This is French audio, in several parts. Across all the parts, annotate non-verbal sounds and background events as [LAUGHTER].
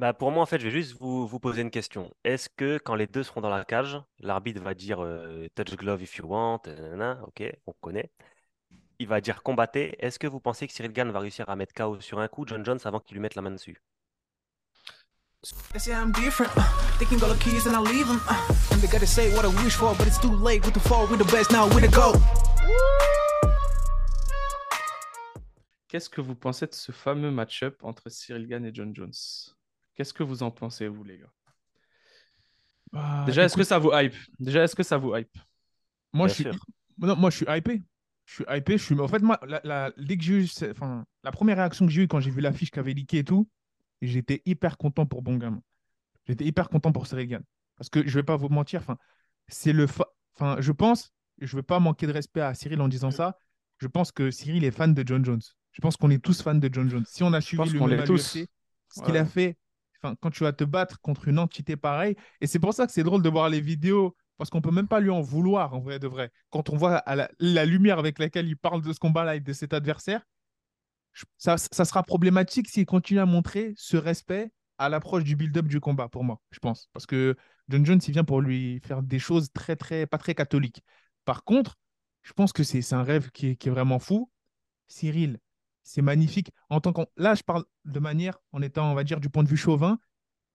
Bah, pour moi, en fait, je vais juste vous, vous poser une question. Est-ce que quand les deux seront dans la cage, l'arbitre va dire euh, touch glove if you want, nanana, ok, on connaît. Il va dire combattez. Est-ce que vous pensez que Cyril Gane va réussir à mettre KO sur un coup John Jones avant qu'il lui mette la main dessus? They say I'm different. Uh, they can go the keys and I leave them. Uh, and they gotta say what I wish for, but it's too late. With the fall, we the best now, we the go. Qu'est-ce que vous pensez de ce fameux match-up entre Cyril Gann et John Jones? Qu'est-ce que vous en pensez, vous, les gars? Bah, Déjà, est-ce que ça vous hype? Déjà, est-ce que ça vous hype? Moi, Bien je suis... non, moi, je suis hypé. Je suis hypé. Je suis... En fait, moi, la, la- dès que j'ai eu... ce- Enfin, la première réaction que j'ai eue quand j'ai vu l'affiche qui avait leaké et tout, j'étais hyper content pour Bongam. J'étais hyper content pour Cyril Gann. Parce que je vais pas vous mentir, enfin, c'est le... fa- Enfin, je pense, et je veux pas manquer de respect à Cyril en disant ça, je pense que Cyril est fan de John Jones. Je pense qu'on est tous fans de John Jones. Si on a suivi le l'UFC, ce qu'il Ouais. a fait, quand tu vas te battre contre une entité pareille, et c'est pour ça que c'est drôle de voir les vidéos, parce qu'on peut même pas lui en vouloir, en vrai de vrai. Quand on voit la, lumière avec laquelle il parle de ce combat-là et de cet adversaire, ça, sera problématique s'il continue à montrer ce respect à l'approche du build-up du combat, pour moi, je pense. Parce que John Jones, il vient pour lui faire des choses très, très, pas très catholiques. Par contre, je pense que c'est c'est un rêve qui est, qui est vraiment fou. Cyril, c'est magnifique. En tant qu'en- Là, je parle de manière, en étant, on va dire, du point de vue chauvin.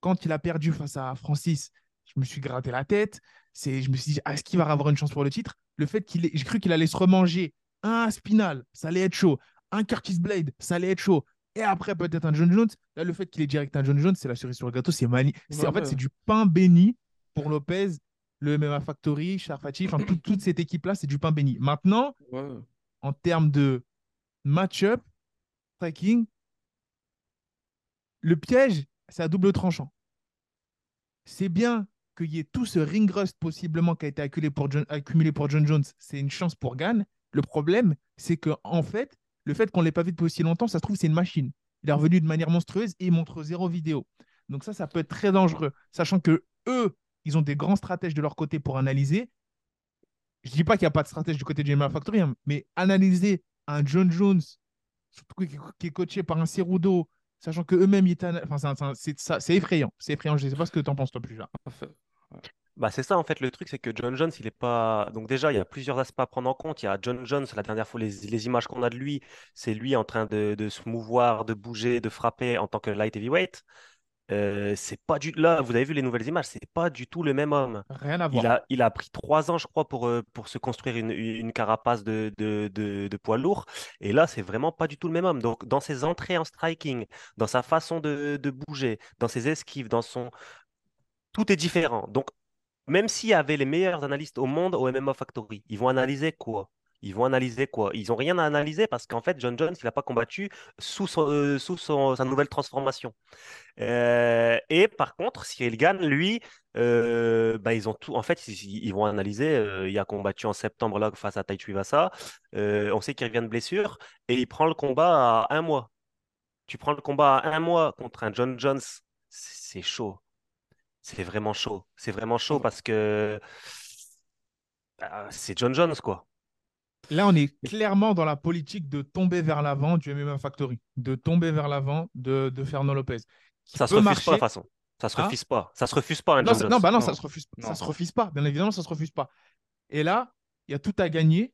Quand il a perdu face à Francis, je me suis gratté la tête. C'est, je me suis dit, est-ce qu'il va avoir une chance pour le titre? Le fait qu'il ait... J'ai cru qu'il allait se remanger un Spinal, ça allait être chaud. Un Curtis Blade, ça allait être chaud. Et après, peut-être un John Jones. Là, le fait qu'il ait direct un John Jones, c'est la cerise sur le gâteau. C'est mani... c'est, en Ouais, fait, c'est du pain béni pour Lopez, le MMA Factory, Sharfati, enfin, tout- toute cette équipe-là, c'est du pain béni. Maintenant, Ouais. en termes de match-up, le piège, c'est à double tranchant. C'est bien qu'il y ait tout ce ring rust possiblement qui a été accumulé pour John, Jones. C'est une chance pour Gann. Le problème, c'est que en fait, le fait qu'on ne l'ait pas vu depuis aussi longtemps, ça se trouve, c'est une machine. Il est revenu de manière monstrueuse et il montre zéro vidéo. Donc ça, ça peut être très dangereux, sachant que eux, ils ont des grands stratèges de leur côté pour analyser. Je dis pas qu'il n'y a pas de stratège du côté du MMA Factory, hein, mais analyser un John Jones, surtout qui qui est coaché par un Cerudo, sachant que eux-mêmes étaient enfin, c'est effrayant. C'est effrayant. Je ne sais pas ce que tu en penses toi plus là. Bah, c'est ça en fait le truc, c'est que John Jones, il est pas. Donc déjà, il y a plusieurs aspects à prendre en compte. Il y a John Jones, la dernière fois, les, les images qu'on a de lui, c'est lui en train de, de se mouvoir, de bouger, de frapper en tant que light heavyweight. Euh, c'est pas du là, vous avez vu les nouvelles images, c'est pas du tout le même homme. Rien à Il voir. a, il a pris trois ans, je crois, pour, euh, pour se construire une, une carapace de, de, de, de poids lourd. Et là, c'est vraiment pas du tout le même homme. Donc, dans ses entrées en striking, dans sa façon de, de bouger, dans ses esquives, dans son. Tout est différent. Donc, même s'il y avait les meilleurs analystes au monde au MMA Factory, ils vont analyser quoi? Ils vont analyser quoi? Ils n'ont rien à analyser parce qu'en fait, John Jones, il n'a pas combattu sous, son- euh, sous son- sa nouvelle transformation. Euh, et par contre, Cyril Gann, lui, euh, bah, ils ont tout. En fait, ils, ils vont analyser. euh, il a combattu en septembre là face à Tai Tuivasa. Euh, on sait qu'il revient de blessure et il prend le combat à un mois. Tu prends le combat à un mois contre un John Jones, c'est chaud. C'est vraiment chaud. C'est vraiment chaud parce que bah, c'est John Jones, quoi. Là, on est clairement dans la politique de tomber vers l'avant du MMA Factory, de tomber vers l'avant de, de Fernand Lopez. qui Ça se refuse marcher. pas, de toute façon. Ça se Hein refuse pas. Ça se refuse pas, Non, non, bah non, Non. ça se refuse, ça se refuse pas. Bien évidemment, ça se refuse pas. Et là, il y a tout à gagner.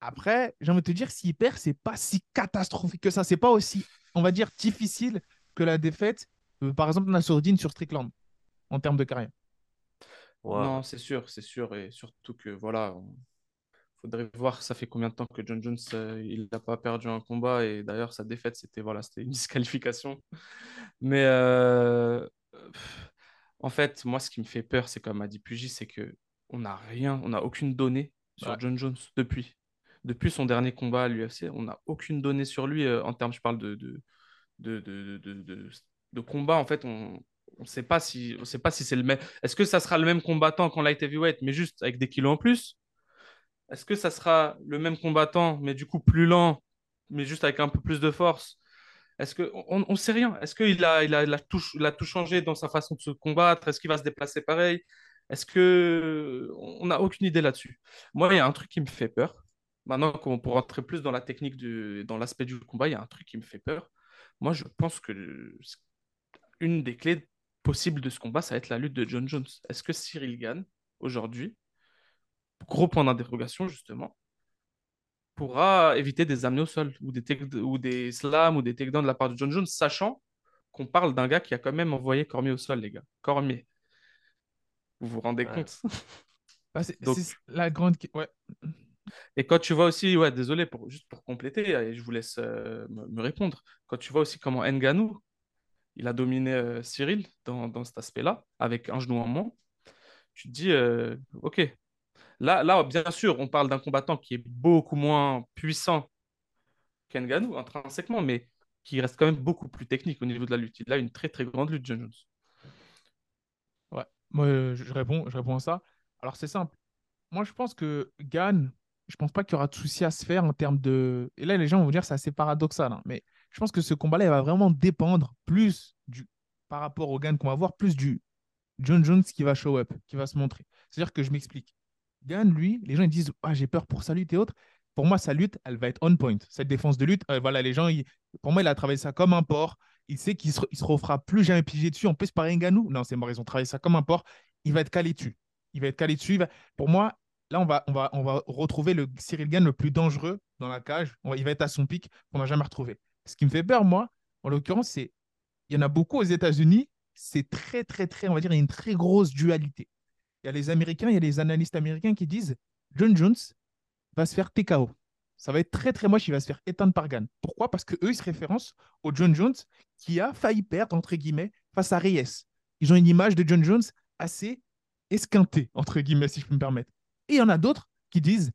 Après, j'ai envie de te dire, s'il perd, c'est pas si catastrophique que ça. C'est pas aussi, on va dire, difficile que la défaite, euh, par exemple, Nassourdine sur Strickland, en termes de carrière. Non, c'est sûr, c'est sûr. Et surtout que, voilà, on- faudrait voir ça fait combien de temps que John Jones, euh, il n'a pas perdu un combat. Et d'ailleurs, sa défaite, c'était voilà, c'était une [LAUGHS] disqualification. Mais euh, en fait, moi, ce qui me fait peur, c'est comme a dit Pugy, c'est que on n'a rien, on n'a aucune donnée sur Ouais. John Jones depuis. Depuis son dernier combat à l'UFC, on n'a aucune donnée sur lui euh, en termes, je parle de, de, de, de, de, combat. En fait, on ne sait pas si, on sait pas si c'est le même. Est-ce que ça sera le même combattant qu'en light heavyweight, mais juste avec des kilos en plus? Est-ce que ça sera le même combattant, mais du coup plus lent, mais juste avec un peu plus de force? Est-ce que on, sait rien? Est-ce qu'il a, il a, tout, changé dans sa façon de se combattre? Est-ce qu'il va se déplacer pareil? Est-ce que on n'a aucune idée là-dessus? Moi, il y a un truc qui me fait peur. Maintenant qu'on pour rentrer plus dans la technique dans l'aspect du combat, il y a un truc qui me fait peur. Moi, je pense que une des clés possibles de ce combat, ça va être la lutte de John Jones. Est-ce que Cyril Gann, aujourd'hui, gros point d'interrogation justement, pourra éviter des amenés au sol ou des, ou des slams ou des takedowns de la part de John Jones, sachant qu'on parle d'un gars qui a quand même envoyé Cormier au sol, les gars. Cormier. Vous vous rendez Ouais. compte? [LAUGHS] Bah, c'est la grande. Ouais. Et quand tu vois aussi, ouais, désolé, pour, juste pour compléter, et je vous laisse euh, me, me répondre, quand tu vois aussi comment Nganou, il a dominé euh, Cyril dans, dans cet aspect-là, avec un genou en moins, tu te dis, euh, ok, là, bien sûr, on parle d'un combattant qui est beaucoup moins puissant qu'Nganou, intrinsèquement, mais qui reste quand même beaucoup plus technique au niveau de la lutte. Il a une très, très grande lutte, John Jones. Ouais. Moi, je je réponds, je réponds à ça. Alors, c'est simple. Moi, je pense que Gann, je pense pas qu'il y aura de souci à se faire en termes de. Et là, les gens vont dire que c'est assez paradoxal, hein, mais je pense que ce combat-là, il va vraiment dépendre plus du par rapport au Gann qu'on va voir, plus du John Jones qui va show up, qui va se montrer. C'est-à-dire que je m'explique. Gann, lui, les gens disent Ah, j'ai peur pour sa lutte et autres. Pour moi, sa lutte, elle va être on point. Cette défense de lutte, euh, voilà, les gens, pour moi, il a travaillé ça comme un porc. Il sait qu'il se, refera plus jamais piger dessus. En plus, par Ngannou, non, c'est mort, ils ont travaillé ça comme un porc. Il va être calé dessus. Il va être calé dessus. Pour moi, là, on va, on, va, on va retrouver le Cyril Gann le plus dangereux dans la cage. Il va être à son pic qu'on n'a jamais retrouvé. Ce qui me fait peur, moi, en l'occurrence, c'est il y en a beaucoup aux États-Unis. C'est très, très, très, on va dire, il y a une très grosse dualité. Il y a les Américains, il y a les analystes américains qui disent John Jones va se faire TKO. Ça va être très, très moche. Il va se faire éteindre par Gann. Pourquoi? Parce que eux, ils se référencent au John Jones qui a failli perdre, entre guillemets, face à Reyes. Ils ont une image de John Jones assez esquintée, entre guillemets, si je peux me permettre. Et il y en a d'autres qui disent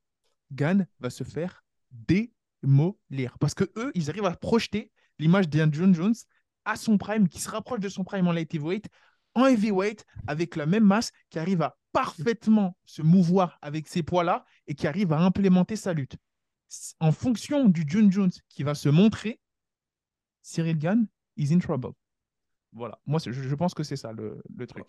Gann va se faire démolir. Parce que eux, ils arrivent à projeter l'image d'un John Jones à son prime, qui se rapproche de son prime en light heavyweight, en heavyweight, avec la même masse, qui arrive à parfaitement se mouvoir avec ces poids-là et qui arrive à implémenter sa lutte. En fonction du John Jones qui va se montrer, Cyril Gann is in trouble. Voilà, moi je, je pense que c'est ça le, le truc.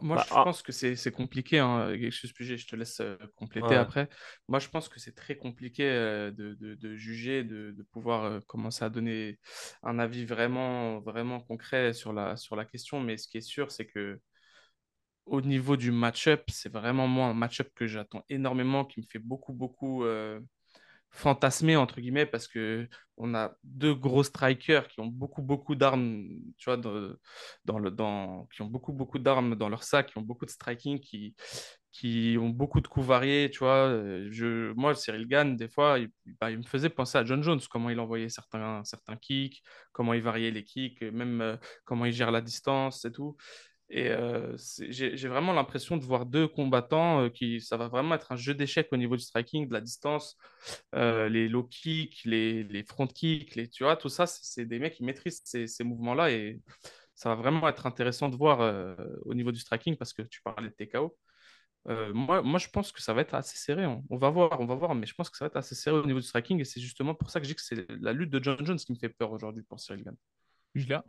Moi, Bah, je ah. pense que c'est c'est compliqué. Hein. Excuse je te laisse euh, compléter Ouais. après. Moi, je pense que c'est très compliqué euh, de, de- de juger, de, de pouvoir euh, commencer à donner un avis vraiment, vraiment concret sur la, sur la question. Mais ce qui est sûr, c'est que au niveau du match-up, c'est vraiment moi un match-up que j'attends énormément, qui me fait beaucoup, beaucoup euh, fantasmer, entre guillemets, parce que on a deux gros strikers qui ont beaucoup, beaucoup d'armes, tu vois, dans, le, dans, qui ont beaucoup, beaucoup d'armes dans leur sac, qui ont beaucoup de striking, qui, qui ont beaucoup de coups variés, tu vois. Je, moi, Cyril Gann, des fois, il, bah, me faisait penser à John Jones, comment il envoyait certains, certains kicks, comment il variait les kicks, même euh, comment il gère la distance et tout. Et euh, j'ai vraiment l'impression de voir deux combattants euh, qui, ça va vraiment être un jeu d'échecs au niveau du striking, de la distance, euh, les low kicks, les, les front kicks, les, tu vois, tout ça, c'est des mecs qui maîtrisent ces, ces mouvements-là et ça va vraiment être intéressant de voir euh, au niveau du striking parce que tu parlais de TKO. Euh, moi, moi, je pense que ça va être assez serré. On, on va voir, on va voir, mais je pense que ça va être assez serré au niveau du striking et c'est justement pour ça que je dis que c'est la lutte de John Jones qui me fait peur aujourd'hui pour Cyril Gann. Julia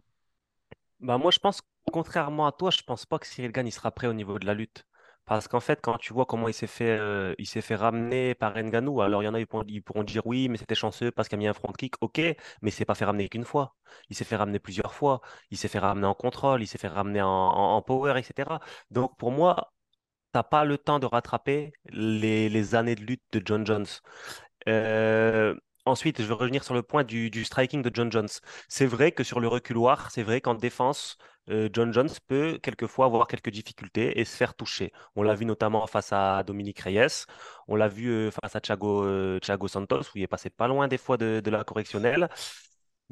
Bah moi, je pense, contrairement à toi, je pense pas que Cyril Gann sera prêt au niveau de la lutte. Parce qu'en fait, quand tu vois comment il s'est fait, euh, ramener par Ngannou, alors il y en a, ils pourront, dire oui, mais c'était chanceux parce qu'il a mis un front kick, ok, mais il s'est pas fait ramener qu'une fois. Il s'est fait ramener plusieurs fois. Il s'est fait ramener en contrôle, il s'est fait ramener en, power, etc. Donc pour moi, t'as pas le temps de rattraper les, années de lutte de John Jones. Euh, ensuite, je veux revenir sur le point du, striking de John Jones. C'est vrai que sur le reculoir, c'est vrai qu'en défense, John Jones peut quelquefois avoir quelques difficultés et se faire toucher. On l'a vu notamment face à Dominique Reyes, on l'a vu euh, face à Thiago, euh, Thiago Santos, où il est passé pas loin des fois de, la correctionnelle.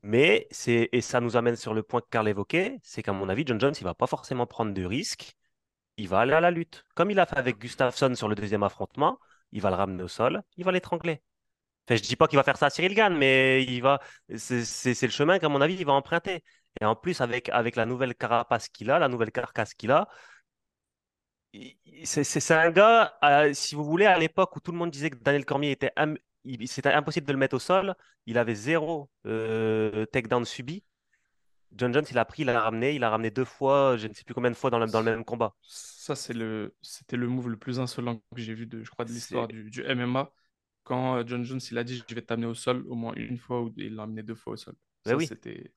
Mais c'est, et ça nous amène sur le point que Karl évoquait, c'est qu'à mon avis, John Jones, il va pas forcément prendre de risques, il va aller à la lutte. Comme il a fait avec Gustafsson sur le deuxième affrontement, il va le ramener au sol, il va l'étrangler. Enfin, je dis pas qu'il va faire ça à Cyril Gann, mais il va, c'est le chemin qu'à mon avis, il va emprunter. Et en plus, avec, avec la nouvelle carapace qu'il a, la nouvelle carcasse qu'il a, c'est un gars, euh, si vous voulez, à l'époque où tout le monde disait que Daniel Cormier était, im- c'était impossible de le mettre au sol, il avait zéro euh, takedown subi. John Jones, il a pris, il l'a ramené, il l'a ramené deux fois, je ne sais plus combien de fois dans le, dans le même combat. Ça, c'est le, c'était le move le plus insolent que j'ai vu, de, je crois, de l'histoire du, du MMA. Quand euh, John Jones, il a dit, je vais t'amener au sol au moins une fois, ou il l'a amené deux fois au sol. Ben Ça, oui. c'était,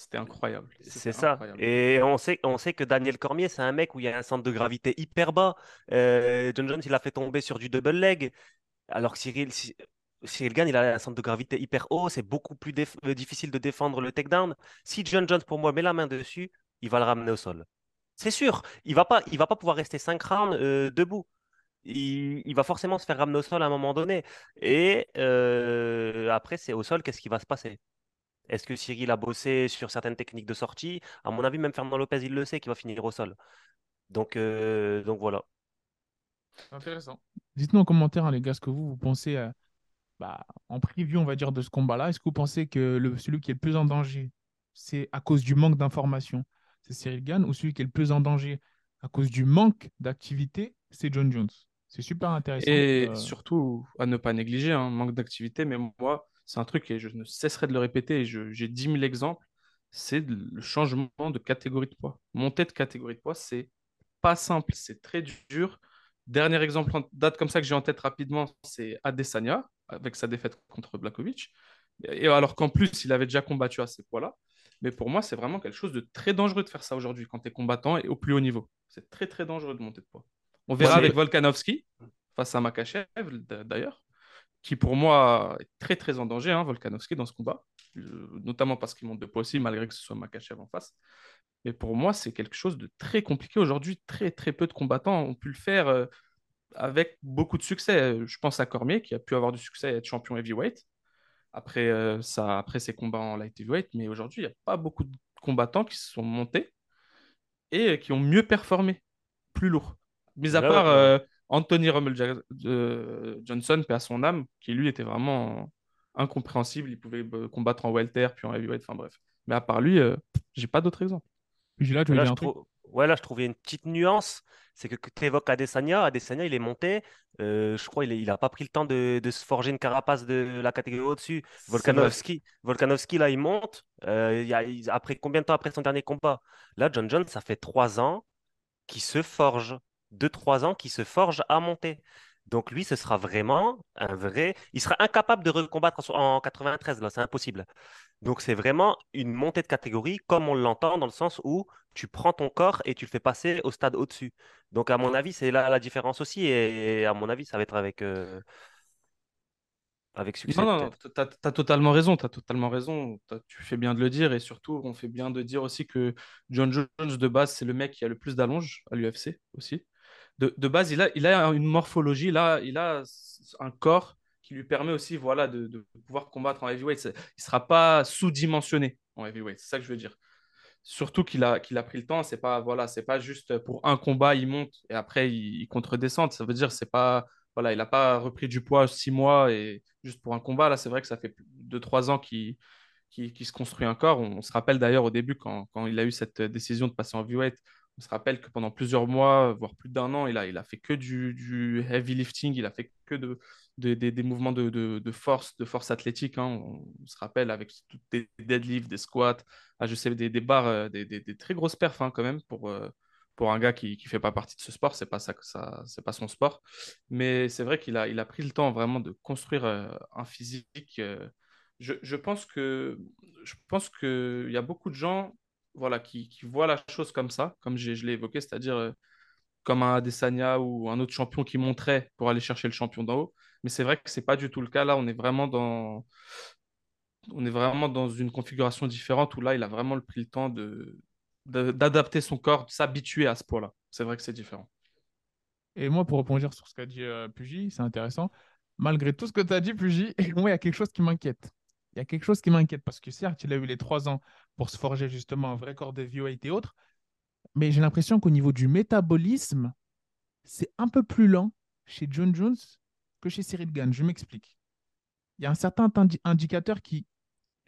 C'était incroyable. C'est ça. incroyable. Et on sait, on sait que Daniel Cormier, c'est un mec où il y a un centre de gravité hyper bas. Euh, John Jones, il a fait tomber sur du double leg. Alors que Cyril, Cy- Cyril Gane, il a un centre de gravité hyper haut. C'est beaucoup plus euh, difficile de défendre le takedown. Si John Jones, pour moi, met la main dessus, il va le ramener au sol. C'est sûr. Il va pas, il va pas pouvoir rester 5 rounds euh, debout. Il, il va forcément se faire ramener au sol à un moment donné. Et euh, après, c'est au sol, qu'est-ce qui va se passer? Est-ce que Cyril a bossé sur certaines techniques de sortie? À mon avis, même Fernand Lopez, il le sait qu'il va finir au sol. Donc, euh, donc voilà. Intéressant. Dites-nous en commentaire, hein, les gars, ce que vous, vous pensez euh, bah, en preview, on va dire, de ce combat-là. Est-ce que vous pensez que le, celui qui est le plus en danger, c'est à cause du manque d'informations, c'est Cyril Gann, ou celui qui est le plus en danger à cause du manque d'activité, c'est John Jones? C'est super intéressant. Et Euh, surtout, à ne pas négliger, hein, manque d'activité, mais moi, c'est un truc et je ne cesserai de le répéter, j'ai 10 000 exemples, c'est le changement de catégorie de poids. Monter de catégorie de poids, c'est pas simple, c'est très dur. Dernier exemple en date comme ça que j'ai en tête rapidement, c'est Adesanya, avec sa défaite contre Blakovic. Et alors qu'en plus, il avait déjà combattu à ces poids-là. Mais pour moi, c'est vraiment quelque chose de très dangereux de faire ça aujourd'hui quand tu es combattant et au plus haut niveau. C'est très, très dangereux de monter de poids. On verra Ouais, avec Volkanovski, face à Makachev d'ailleurs, qui pour moi est très, très en danger, hein, Volkanovski, dans ce combat. Euh, notamment parce qu'il monte de poids aussi, malgré que ce soit Makachev en face. Mais pour moi, c'est quelque chose de très compliqué aujourd'hui. Très, très peu de combattants ont pu le faire euh, avec beaucoup de succès. Je pense à Cormier, qui a pu avoir du succès et être champion heavyweight après, euh, ça, après ses combats en light heavyweight. Mais aujourd'hui, il n'y a pas beaucoup de combattants qui se sont montés et euh, qui ont mieux performé, plus lourd. Mis à part euh, Anthony Rommel Johnson, paix à son âme, qui lui était vraiment incompréhensible. Il pouvait euh, combattre en welter, puis en heavyweight, enfin bref. Mais à part lui, euh, j'ai pas d'autres exemples. puis là, tu je un truc? trouve, ouais, là, je trouvais une petite nuance. C'est que, tu évoques Adesanya. Adesanya, il est monté. euh, je crois qu'il n'a pas pris le temps de, de se forger une carapace de la catégorie au-dessus. Volkanovski, Volkanovski, là, il monte. euh, il y a, il- après combien de temps après son dernier combat? Là, John Jones, ça fait trois ans qu'il se forge. Deux, trois ans qu'il se forge à monter. Donc lui, ce sera vraiment un vrai. Il sera incapable de recombattre en en 93, là, c'est impossible. Donc c'est vraiment une montée de catégorie comme on l'entend dans le sens où tu prends ton corps et tu le fais passer au stade au-dessus. Donc à mon avis, c'est là la différence aussi et, à mon avis, ça va être avec, euh, avec succès Non, non, t'as, as totalement raison, t'as totalement raison. Tu fais bien de le dire et surtout, on fait bien de dire aussi que John Jones, de base, c'est le mec qui a le plus d'allonge à l'UFC aussi. De, base, il a, a une morphologie, il a un corps qui lui permet aussi voilà, de, pouvoir combattre en heavyweight. Il ne sera pas sous-dimensionné en heavyweight, c'est ça que je veux dire. Surtout qu'il a, a pris le temps, c'est pas, voilà, c'est pas juste pour un combat, il monte et après il, il contre-descend. Ça veut dire, c'est pas, voilà, il n'a pas repris du poids six mois et juste pour un combat. Là, c'est vrai que ça fait deux, trois ans qu'il qui, qui se construit un corps. On, on se rappelle d'ailleurs au début, quand, quand il a eu cette décision de passer en heavyweight, on se rappelle que pendant plusieurs mois, voire plus d'un an, il a, il a fait que du, heavy lifting, il a fait que de, de- des- mouvements de, de- force, de force athlétique. hein. On, se rappelle avec des deadlifts, des squats, ah, je sais, des, des barres, euh, des, des- très grosses perfs hein, quand même pour, euh, pour un gars qui ne fait pas partie de ce sport. C'est pas ça, ça, pas son sport. Mais c'est vrai qu'il a, il a pris le temps vraiment de construire euh, un physique. je, je pense que je pense que il y a beaucoup de gens voilà qui, qui la chose comme ça, comme je l'ai évoqué, c'est-à-dire euh, comme un Adesanya ou un autre champion qui monterait pour aller chercher le champion d'en haut. Mais c'est vrai que c'est pas du tout le cas. Là, on est vraiment dans on est vraiment dans une configuration différente où là, il a vraiment pris le temps de- d'adapter son corps, de s'habituer à ce poids-là. C'est vrai que c'est différent. Et moi, pour rebondir sur ce qu'a dit euh, Pugy, c'est intéressant. Malgré tout ce que tu as dit, Pugy, [LAUGHS] moi, il y a quelque chose qui m'inquiète. Il y a quelque chose qui m'inquiète parce que certes, il a eu les trois ans pour se forger justement un vrai corps de heavyweight et autres, mais j'ai l'impression qu'au niveau du métabolisme, c'est un peu plus lent chez John Jones que chez Cyril Gann. Je m'explique. Il y a un certain indi- indicateur qui,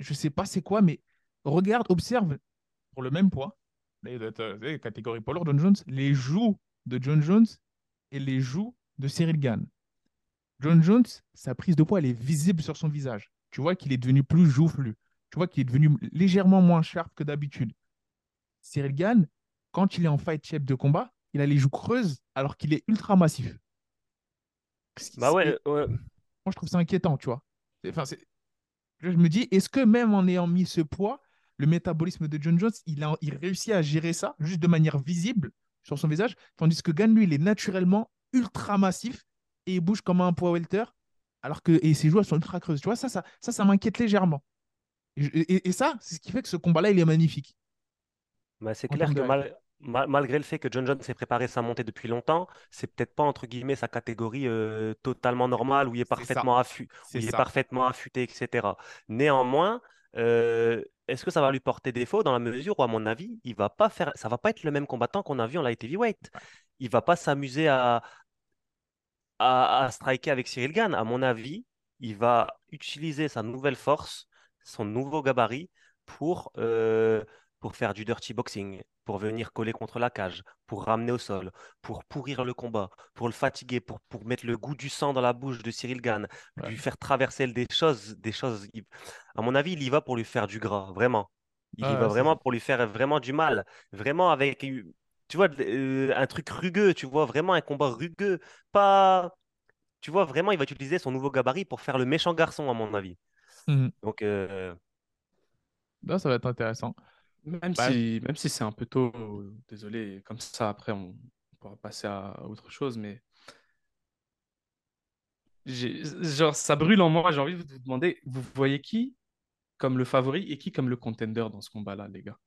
je ne sais pas c'est quoi, mais regarde, observe pour le même poids, être, euh, vous savez, catégorie poids John Jones, les joues de John Jones et les joues de Cyril Gann. John Jones, sa prise de poids, elle est visible sur son visage. Tu vois qu'il est devenu plus joufflu. Tu vois qu'il est devenu légèrement moins sharp que d'habitude. Cyril Gann, quand il est en fight shape de combat, il a les joues creuses alors qu'il est ultra massif. Bah ouais, ouais. moi, je trouve ça inquiétant, tu vois. Enfin, je me dis, est-ce que même en ayant mis ce poids, le métabolisme de John Jones, il, a, il réussit à gérer ça juste de manière visible sur son visage, tandis que Gann, lui, il est naturellement ultra massif et il bouge comme un poids welter, alors que et ses joueurs sont ultra creuses. Tu vois, ça, ça, ça, ça m'inquiète légèrement. Et, ça, c'est ce qui fait que ce combat-là, il est magnifique. Bah, c'est clair que mal- malgré le fait que John Jones s'est préparé sa montée depuis longtemps, c'est peut-être pas entre guillemets sa catégorie euh, totalement normale où il est parfaitement affu- où C'est il est ça. parfaitement affûté, etc. Néanmoins, euh, est-ce que ça va lui porter défaut dans la mesure où, à mon avis, il va pas faire, ça va pas être le même combattant qu'on a vu en light heavyweight. Il va pas s'amuser à, à, à striker avec Cyril Gane. À mon avis, il va utiliser sa nouvelle force, son nouveau gabarit pour, euh, pour faire du dirty boxing, pour venir coller contre la cage, pour ramener au sol, pour pourrir le combat, pour le fatiguer, pour, pour mettre le goût du sang dans la bouche de Cyril Ouais. lui faire traverser des choses, des choses. À mon avis, il y va pour lui faire du gras, vraiment. Il y va vraiment pour lui faire vraiment du mal, vraiment avec, euh, tu vois, euh, un truc rugueux, tu vois, vraiment un combat rugueux, pas tu vois, vraiment, il va utiliser son nouveau gabarit pour faire le méchant garçon, à mon avis. Mhm. Donc, euh, ça va être intéressant. Même Bah, si, même si c'est un peu tôt, désolé, comme ça, après, on, pourra passer à autre chose, mais j'ai- genre, ça brûle en moi. J'ai envie de vous demander, vous voyez qui comme le favori et qui comme le contender dans ce combat-là, les gars?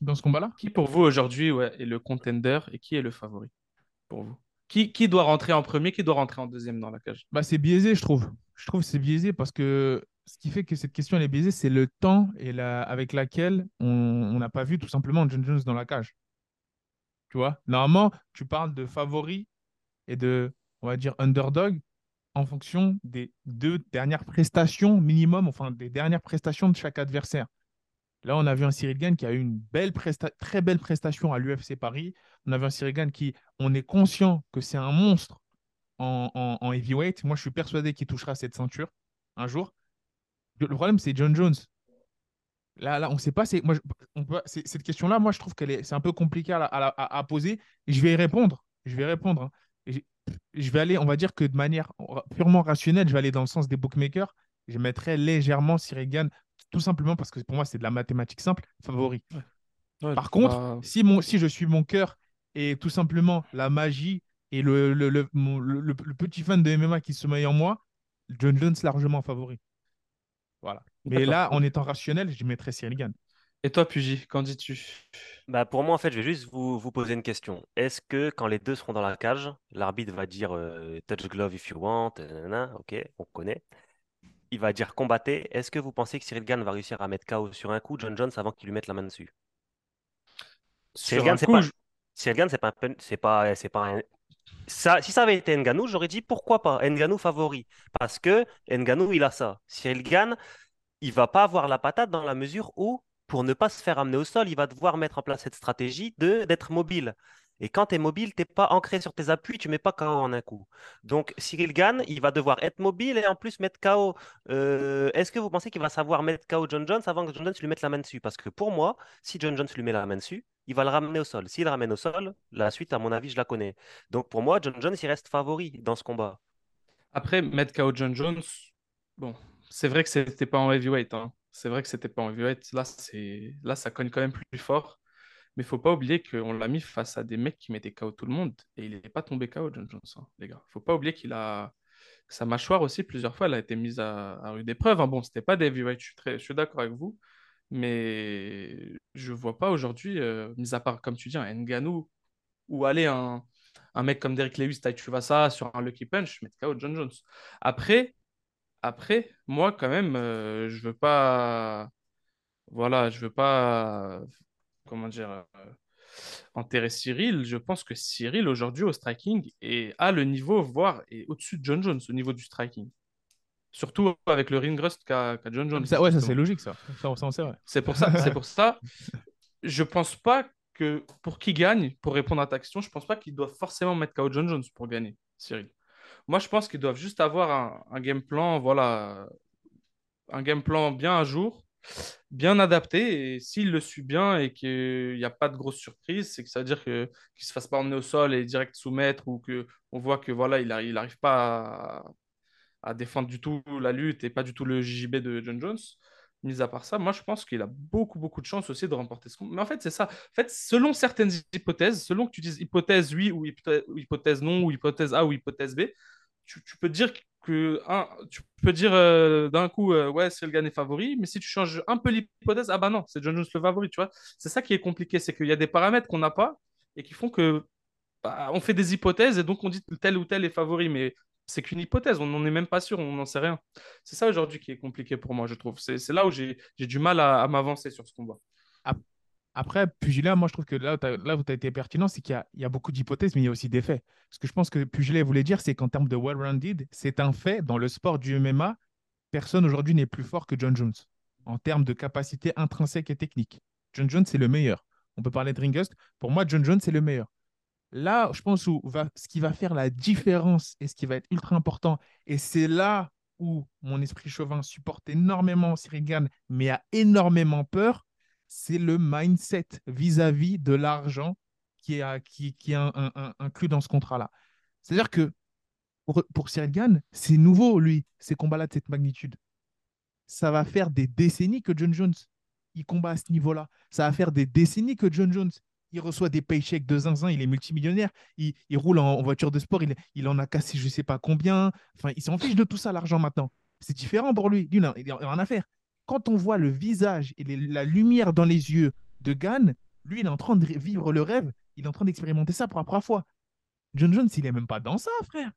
Dans ce combat-là, Qui pour vous aujourd'hui ouais, est le contender et qui est le favori pour vous? Qui, qui doit rentrer en premier, qui doit rentrer en deuxième dans la cage? bah, c'est biaisé, je trouve. Je trouve c'est biaisé parce que ce qui fait que cette question est biaisée, c'est le temps et la... avec laquelle on n'a pas vu tout simplement John Jones dans la cage. Tu vois, normalement, tu parles de favori et de, on va dire, underdog en fonction des deux dernières prestations minimum, enfin des dernières prestations de chaque adversaire. Là, on a vu un Cyril Gane qui a eu une belle très belle prestation à l'UFC Paris. On a vu un Cyril Gane qui, on est conscient que c'est un monstre en, en- en heavyweight. Moi, je suis persuadé qu'il touchera cette ceinture un jour. Le problème, c'est John Jones. Là, là, on ne sait pas. C'est, moi, je- on peut- c'est- cette question-là, moi, je trouve qu'elle est, c'est un peu compliqué à, poser. Je vais y répondre. Je vais répondre. hein. Je vais aller, on va dire que de manière purement rationnelle, je vais aller dans le sens des bookmakers. Je mettrai légèrement Cyril Gane, tout simplement parce que pour moi, c'est de la mathématique simple, favori. Ouais, Par contre, bah, si, mon, si je suis mon cœur et tout simplement la magie et le, le, le, mon- le- petit fan de MMA qui sommeille en moi, John Jones largement favori. Voilà. Mais là, en étant rationnel, je mettrais Cyril Gane. Et toi, Pugy, qu'en dis-tu? bah, pour moi, en fait, je vais juste vous, vous poser une question. Est-ce que quand les deux seront dans la cage, l'arbitre va dire euh, touch glove if you want, euh, nanana, ok, on connaît. Il va dire combattez. Est-ce que vous pensez que Cyril Gane va réussir à mettre KO sur un coup John Jones avant qu'il lui mette la main dessus? Cyril Sur Gane, un c'est pas, je- Cyril Gane, c'est pas, un pen- c'est pas, c'est pas un- Si ça avait été Ngannou, j'aurais dit pourquoi pas Ngannou favori. Parce que Ngannou, il a ça. Cyril Gane, il va pas avoir la patate dans la mesure où, pour ne pas se faire amener au sol, il va devoir mettre en place cette stratégie de d'être mobile. Et quand tu es mobile, tu n'es pas ancré sur tes appuis, tu mets pas KO en un coup. Donc Cyril Gane, il va devoir être mobile et en plus mettre KO. Euh, Est-ce que vous pensez qu'il va savoir mettre KO John Jones avant que John Jones lui mette la main dessus? Parce que pour moi, si John Jones lui met la main dessus, il va le ramener au sol. S'il le ramène au sol, la suite, à mon avis, je la connais. Donc pour moi, John Jones, il reste favori dans ce combat. Après, mettre KO John Jones, bon, c'est vrai que c'était pas en heavyweight. hein. C'est vrai que c'était pas en heavyweight. Là. Là, ça cogne quand même plus fort. Mais faut pas oublier qu'on l'a mis face à des mecs qui mettaient KO tout le monde. Et il n'est pas tombé KO, John Jones, hein, les gars. Faut pas oublier qu'il a. Sa mâchoire aussi, plusieurs fois, elle a été mise à, à rude épreuve. hein. Bon, c'était pas des heavyweights, je suis, suis d'accord avec vous. Mais je vois pas aujourd'hui, euh, mis à part, comme tu dis, un Ngannou ou aller un, un mec comme Derek Lewis, Tuivasa sur un Lucky Punch, mettre KO John Jones. Après, après, moi quand même, euh, je veux pas, voilà, je veux pas, comment dire, euh, enterrer Cyril. Je pense que Cyril aujourd'hui au striking est à le niveau, voire est au-dessus de John Jones au niveau du striking. Surtout avec le ring rust qu'a John Jones. Ça, ouais, ça c'est logique, ça. Ça, ça. C'est pour ça, c'est pour ça. [LAUGHS] Je pense pas que pour qui gagne, pour répondre à ta question, je pense pas qu'ils doivent forcément mettre KO John Jones pour gagner, Cyril. Moi, je pense qu'ils doivent juste avoir un, un game plan, voilà, un game plan bien à jour, bien adapté. Et s'il le suit bien et qu'il n'y a pas de grosse surprise, c'est que ça veut dire qu'il se fasse pas emmener au sol et direct soumettre ou que on voit que voilà, il n'arrive il pas à, défendre du tout la lutte et pas du tout le JJB de John Jones. mis à part ça, moi, je pense qu'il a beaucoup, beaucoup de chances aussi de remporter ce combat. Mais en fait, c'est ça. En fait, selon certaines hypothèses, selon que tu dises hypothèse oui ou hypothèse non, ou hypothèse A ou hypothèse B, tu, tu peux dire tu peux dire euh, d'un coup, euh, ouais, Gann est favori, mais si tu changes un peu l'hypothèse, ah bah non, c'est John Jones le favori, tu vois. C'est ça qui est compliqué, c'est qu'il y a des paramètres qu'on n'a pas et qui font que bah, on fait des hypothèses et donc on dit tel ou tel est favori, mais c'est qu'une hypothèse, on n'en est même pas sûr, on n'en sait rien. C'est ça aujourd'hui qui est compliqué pour moi, je trouve. C'est là où j'ai du mal à, m'avancer sur ce combat. Après, Pugilat, moi je trouve que là, où tu as été pertinent, c'est qu'il y, a beaucoup d'hypothèses, mais il y a aussi des faits. Ce que je pense que Pugilat voulait dire, c'est qu'en termes de well-rounded, c'est un fait, dans le sport du MMA, personne aujourd'hui n'est plus fort que John Jones, en termes de capacité intrinsèque et technique. John Jones, c'est le meilleur. On peut parler de Ringust. Pour moi, John Jones, c'est le meilleur. Là, je pense où va, ce qui va faire la différence et ce qui va être ultra important, et c'est là où mon esprit chauvin supporte énormément Cyril mais a énormément peur, c'est le mindset vis-à-vis de l'argent qui est, qui, qui est inclus dans ce contrat-là. C'est-à-dire que pour, pour Cyril Gann, c'est nouveau, lui, ces combats-là de cette magnitude. Ça va faire des décennies que John Jones, il combat à ce niveau-là. Ça va faire des décennies que John Jones, il reçoit des paychecks de zinzin, il est multimillionnaire, il, roule en, voiture de sport, il, il, en a cassé je ne sais pas combien. Enfin, il s'en fiche de tout ça, l'argent maintenant. C'est différent pour lui. Lui, il n'a rien à faire. Quand on voit le visage et la lumière dans les yeux de Gann, lui, il est en train de vivre le rêve. Il est en train d'expérimenter ça pour la première fois. John Jones, il est même pas dans ça, frère.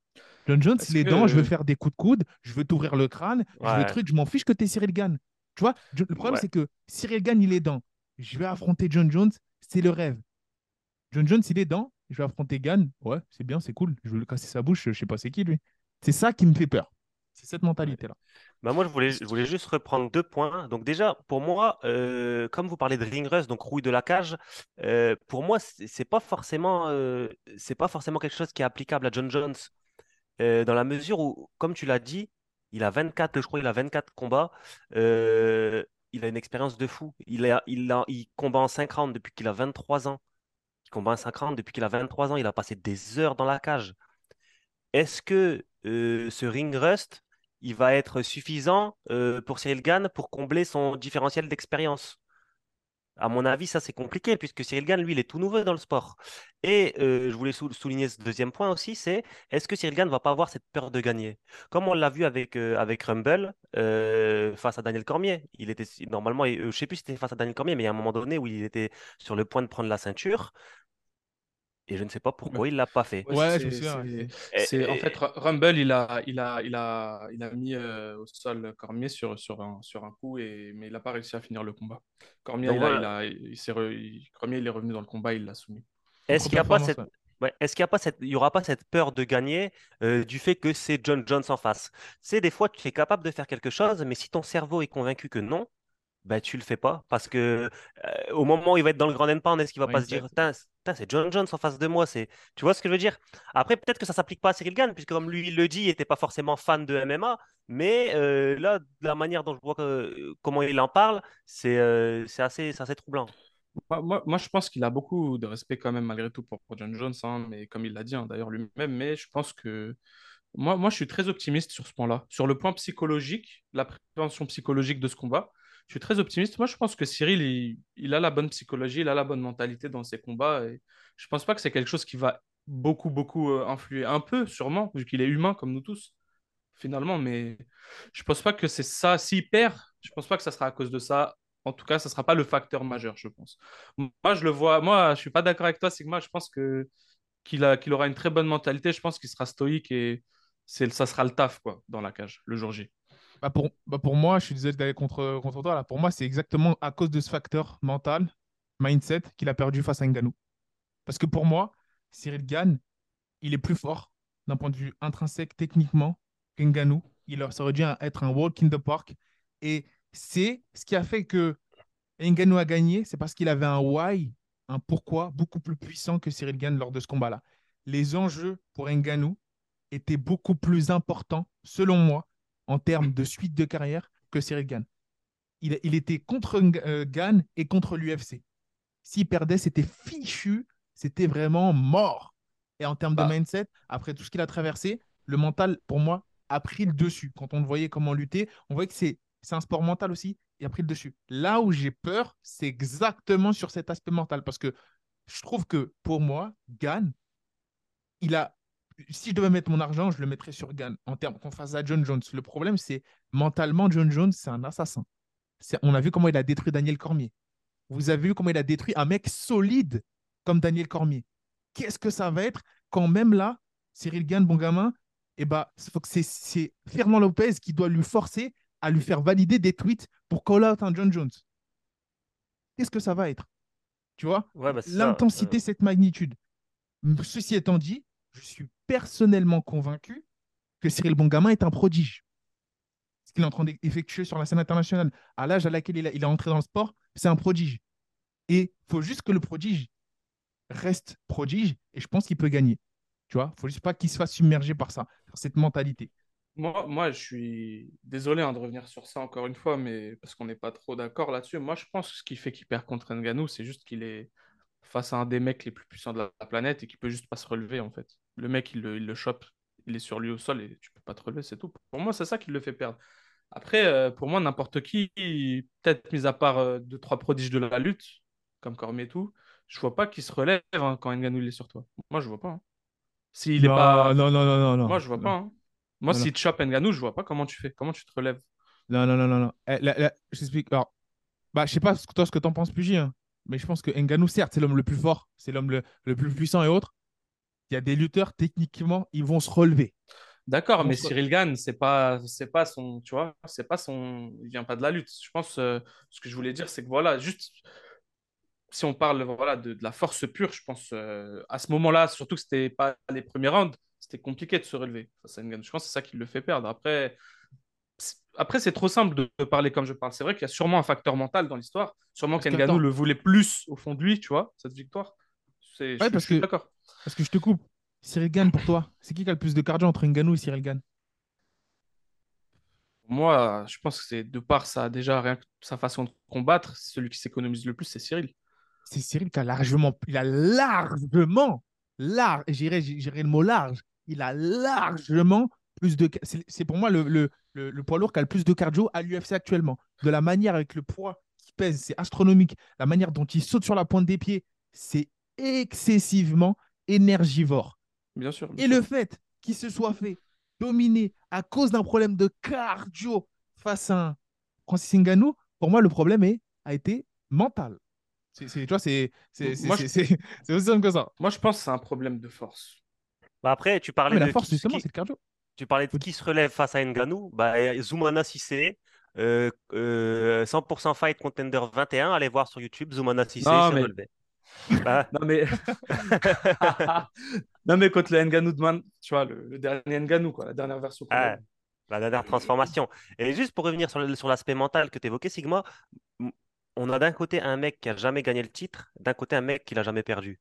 John Jones, il est dans, je veux faire des coups de coude, je veux t'ouvrir le crâne, je veux truc, je m'en fiche que tu es Cyril Gann. Tu vois, le problème, c'est que Cyril Gann, il est dans. Je vais affronter John Jones, c'est le rêve. John Jones, il est dans, je vais affronter Gann. Ouais, c'est bien, c'est cool. Je veux le casser sa bouche, je sais pas c'est qui lui. C'est ça qui me fait peur. C'est cette mentalité-là. Bah moi, je voulais, je voulais juste reprendre deux points. Donc déjà, pour moi, euh, comme vous parlez de ring rust, donc rouille de la cage, euh, pour moi, c'est pas forcément, euh, c'est pas forcément quelque chose qui est applicable à John Jones, dans la mesure où, comme tu l'as dit, il a 24, je crois, il a 24 combats. il a une expérience de fou. Il, a, il, a, il combat en 5 rounds depuis qu'il a 23 ans combat 50 depuis qu'il a 23 ans. Il a passé des heures dans la cage. Est-ce que ce ring rust, il va être suffisant euh, pour Cyril Gann pour combler son différentiel d'expérience à mon avis, ça c'est compliqué puisque Cyril Gann, lui, il est tout nouveau dans le sport. Et euh, je voulais souligner ce deuxième point aussi, c'est est-ce que Cyril Gann ne va pas avoir cette peur de gagner? Comme on l'a vu avec, avec Rumble face à Daniel Cormier. Il était normalement, je ne sais plus si c'était face à Daniel Cormier, mais il y a un moment donné où il était sur le point de prendre la ceinture et je ne sais pas pourquoi il l'a pas fait. Ouais, je me C'est en fait Rumble, il a, il a, il a, il a mis euh, au sol Cormier sur, sur, un, sur un coup, et, mais il n'a pas réussi à finir le combat. Cormier, il, a, il, Cormier, il est revenu dans le combat, il l'a soumis. Est-ce qu'il n'y a pas cette, est-ce qu'il y a pas cette, il y aura pas cette peur de gagner euh, du fait que c'est John Jones en face? C'est des fois tu es capable de faire quelque chose, mais si ton cerveau est convaincu que non, ben, tu le fais pas parce que euh, au moment où il va être dans le grand endpoint, est-ce qu'il va pas se dire c'est John Jones en face de moi c'est tu vois ce que je veux dire? Après peut-être que ça s'applique pas à Cyril Gann puisque comme lui il le dit il n'était pas forcément fan de MMA mais euh, là la manière dont je vois que, comment il en parle c'est euh, c'est assez, assez troublant. Moi, moi, je pense qu'il a beaucoup de respect quand même malgré tout pour, John Jones hein, mais comme il l'a dit hein, d'ailleurs lui-même mais je pense que moi, moi je suis très optimiste sur ce point-là. Sur le point psychologique la prévention psychologique de ce combat je suis très optimiste. Moi, je pense que Cyril, il, a la bonne psychologie, il a la bonne mentalité dans ses combats. Et je pense pas que c'est quelque chose qui va beaucoup, beaucoup euh, influer. Un peu, sûrement, vu qu'il est humain comme nous tous, finalement. Mais je pense pas que c'est ça. S'il perd, je pense pas que ça sera à cause de ça. En tout cas, ça sera pas le facteur majeur, je pense. Moi, je le vois. Moi, je suis pas d'accord avec toi, Sigma. Je pense que qu'il qu'il aura une très bonne mentalité. Je pense qu'il sera stoïque et ça sera le taf quoi, dans la cage le jour J. Bah pour, bah pour moi, je suis désolé d'aller contre, toi. Pour moi, c'est exactement à cause de ce facteur mental, mindset, qu'il a perdu face à Nganou. Parce que pour moi, Cyril Gann, il est plus fort d'un point de vue intrinsèque techniquement qu'Nganou. Il aurait dû être un walk in the park. Et c'est ce qui a fait que Ngannou a gagné, c'est parce qu'il avait un why, un pourquoi beaucoup plus puissant que Cyril Gann lors de ce combat-là. Les enjeux pour Ngannou étaient beaucoup plus importants, selon moi, en termes de suite de carrière que Cyril Gann. Il, il était contre euh, Gann et contre l'UFC. S'il perdait, c'était fichu, c'était vraiment mort. Et en termes de bah. mindset, après tout ce qu'il a traversé, le mental, pour moi, a pris le dessus. Quand on le voyait comment lutter, on voyait que c'est un sport mental aussi, il a pris le dessus. Là où j'ai peur, c'est exactement sur cet aspect mental. Parce que je trouve que pour moi, Gann, il a. Si je devais mettre mon argent, je le mettrais sur Gann en termes qu'on fasse à John Jones. Le problème, c'est mentalement, John Jones, c'est un assassin. On a vu comment il a détruit Daniel Cormier. Vous avez vu comment il a détruit un mec solide comme Daniel Cormier. Qu'est-ce que ça va être quand même là, Cyril Gann, bon gamin, eh ben, c'est- Fernand Lopez qui doit lui forcer à lui faire valider des tweets pour call out un John Jones. Qu'est-ce que ça va être? Tu vois? Ouais, bah. L'intensité, cette magnitude. Ceci étant dit, je suis personnellement convaincu que Cyril Bongamin est un prodige. Ce qu'il est en train d'effectuer sur la scène internationale, à l'âge à laquelle il, il est entré dans le sport, c'est un prodige. Et il faut juste que le prodige reste prodige, et je pense qu'il peut gagner. Tu vois, faut juste pas qu'il se fasse par ça, par cette mentalité. Moi, moi, je suis désolé hein, de revenir sur ça encore une fois, mais parce qu'on n'est pas trop d'accord là-dessus. Moi, je pense que ce qui fait qu'il perd contre Ngannou, c'est juste qu'il est face à un des mecs les plus puissants de la la planète et qu'il peut juste pas se relever en fait. Le mec, il le, il le chope, il est sur lui au sol et tu peux pas te relever, c'est tout. Pour moi, c'est ça qui le fait perdre. Après, euh, pour moi, n'importe qui, peut-être mis à part euh, deux, trois prodiges de la lutte, comme Cormier et tout, je vois pas qui se relève hein, quand Ngannou il est sur toi. Moi, je vois pas. hein. S'il est non, pas. non, non, non, non, non. Moi, je vois Non. pas. hein. Moi, Non, si tu chopes Ngannou, je vois pas comment tu fais. Comment tu te relèves. Non, non, non, non, non. Eh, là, là, je t'explique. Alors, bah, je sais pas toi ce que t'en penses, Pugy, hein, mais je pense que Ngannou, certes, c'est l'homme le plus fort, c'est l'homme le, le plus puissant et autres. Il y a des lutteurs, techniquement, ils vont se relever. D'accord, mais Cyril Gann, c'est pas, c'est pas son, tu vois, c'est pas son, il vient pas de la lutte. Je pense, euh, ce que je voulais dire, c'est que voilà, juste, si on parle, voilà, de, de la force pure, je pense, euh, à ce moment-là, surtout que c'était pas les premiers rounds, c'était compliqué de se relever face à Ngannou. Je pense que c'est ça qui le fait perdre. Après, après, c'est trop simple de, de parler comme je parle. C'est vrai qu'il y a sûrement un facteur mental dans l'histoire. Sûrement Parce que, qu'Ngannou attends. le voulait plus au fond de lui, tu vois, cette victoire. Ouais, je parce que- d'accord. Parce que je te coupe. Cyril Gann, pour toi, c'est qui qui a le plus de cardio entre Ngannou et Cyril Gann? Moi, je pense que c'est de par ça, déjà, rien que sa façon de combattre, celui qui s'économise le plus, c'est Cyril. C'est Cyril qui a largement, il a largement, large, j'irais le mot large, il a largement plus de. C'est pour moi le, le, le, le poids lourd qui a le plus de cardio à l'UFC actuellement. De la manière avec le poids qui pèse, c'est astronomique. La manière dont il saute sur la pointe des pieds, c'est excessivement énergivore. Bien sûr. bien Et sûr. le fait qu'il se soit fait dominer à cause d'un problème de cardio face à un Francis Ngannou, pour moi, le problème est, a été mental. C'est, c'est- tu vois, c'est, aussi simple que ça. Moi, je pense que c'est un problème de force. Bah après, tu Ah, parlais mais la de force, qui- justement, c'est le cardio. Tu parlais de qui se relève face à Ngannou? Bah, Zoumana Cissé, euh, euh, 100% Fight Contender 21. Allez voir sur YouTube, Zoumana Cissé Non, s'est mais- relevé. Bah, [LAUGHS] Non, mais. [LAUGHS] non, mais contre le Ngannou de Man, tu vois, le, le dernier Ngannou, quoi, la dernière version. Ah, la dernière transformation. Et juste pour revenir sur l'aspect mental que tu évoquais, Sigma, on a d'un côté un mec qui a jamais gagné le titre, d'un côté un mec qui l'a jamais perdu.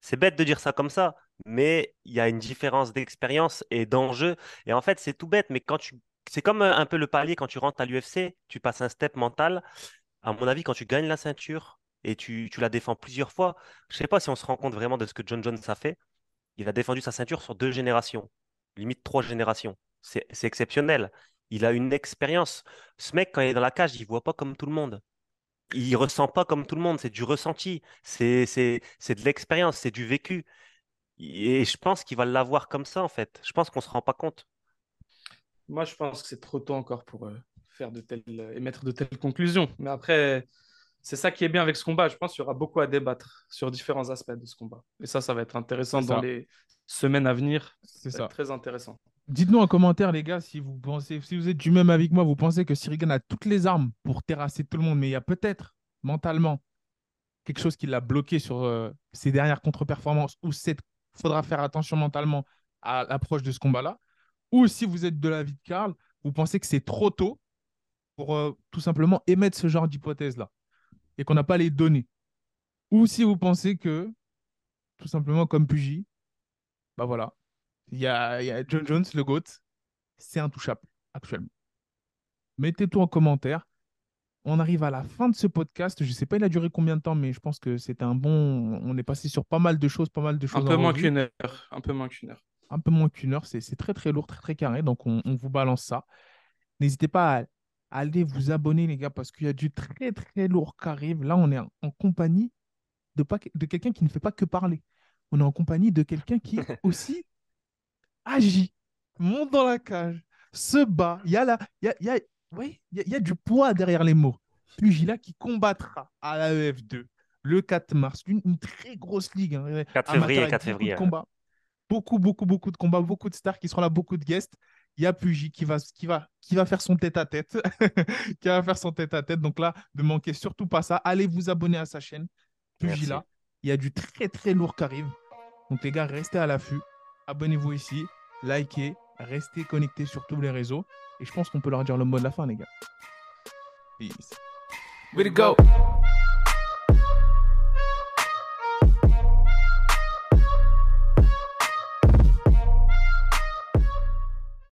C'est bête de dire ça comme ça, mais il y a une différence d'expérience et d'enjeu. Et en fait, c'est tout bête, mais quand tu... c'est comme euh, un peu le palier quand tu rentres à l'UFC, tu passes un step mental. À mon avis, quand tu gagnes la ceinture et tu, la défends plusieurs fois, je sais pas si on se rend compte vraiment de ce que John Jones a fait. Il a défendu sa ceinture sur deux générations, limite trois générations. C'est exceptionnel. Il a une expérience. Ce mec, quand il est dans la cage, il voit pas comme tout le monde. Il ressent pas comme tout le monde. C'est du ressenti. C'est c'est- c'est de l'expérience. C'est du vécu. Et je pense qu'il va l'avoir comme ça, en fait. Je pense qu'on se rend pas compte. Moi, je pense que c'est trop tôt encore pour euh, faire de telles, émettre de telles conclusions. Mais après, c'est ça qui est bien avec ce combat. Je pense qu'il y aura beaucoup à débattre sur différents aspects de ce combat. Et ça, ça va être intéressant dans les semaines à venir. C'est Ça va ça. être très intéressant. Dites-nous en commentaire, les gars, si vous pensez, si vous êtes du même avec moi, vous pensez que Cyril Gann a toutes les armes pour terrasser tout le monde, mais il y a peut-être mentalement quelque chose qui l'a bloqué sur euh, ses dernières contre-performances ou il faudra faire attention mentalement à l'approche de ce combat-là. Ou si vous êtes de l'avis de Karl, vous pensez que c'est trop tôt pour euh, tout simplement émettre ce genre d'hypothèse-là et qu'on n'a pas les données. Ou si vous pensez que, tout simplement comme Pugy, bah voilà, il y a, il y a John Jones, le GOAT, c'est intouchable actuellement. Mettez tout en commentaire. On arrive à la fin de ce podcast. Je ne sais pas, il a duré combien de temps, mais je pense que c'était un bon. On est passé sur pas mal de choses, pas mal de Un choses peu en moins qu'une heure. Un peu moins qu'une heure. Un peu moins qu'une heure. C'est très, très lourd, très, très carré. Donc, on, on vous balance ça. N'hésitez pas à Allez vous abonner, les gars, parce qu'il y a du très, très lourd qui arrive. Là, on est en, en compagnie de, pas, de quelqu'un qui ne fait pas que parler. On est en compagnie de quelqu'un qui [LAUGHS] aussi agit, monte dans la cage, se bat. Il y a, la, il y a, il y a- oui, il y a, il y a du poids derrière les mots. Pugila qui combattra à la EF2 le 4 mars. Une, une très grosse ligue. hein, 4 amateur février, avec 4 beaucoup février. combats. Beaucoup, beaucoup, beaucoup de combats, beaucoup de stars qui seront là, beaucoup de guests. Il y a Pugy qui va, qui va, qui va faire son tête-à-tête. [LAUGHS] qui va faire son tête-à-tête. Donc là, ne manquez surtout pas ça. Allez vous abonner à sa chaîne. Pugila. Il y a du très, très lourd qui arrive. Donc les gars, restez à l'affût. Abonnez-vous ici. Likez. Restez connectés sur tous les réseaux. Et je pense qu'on peut leur dire le mot de la fin, les gars. Peace. Way to go.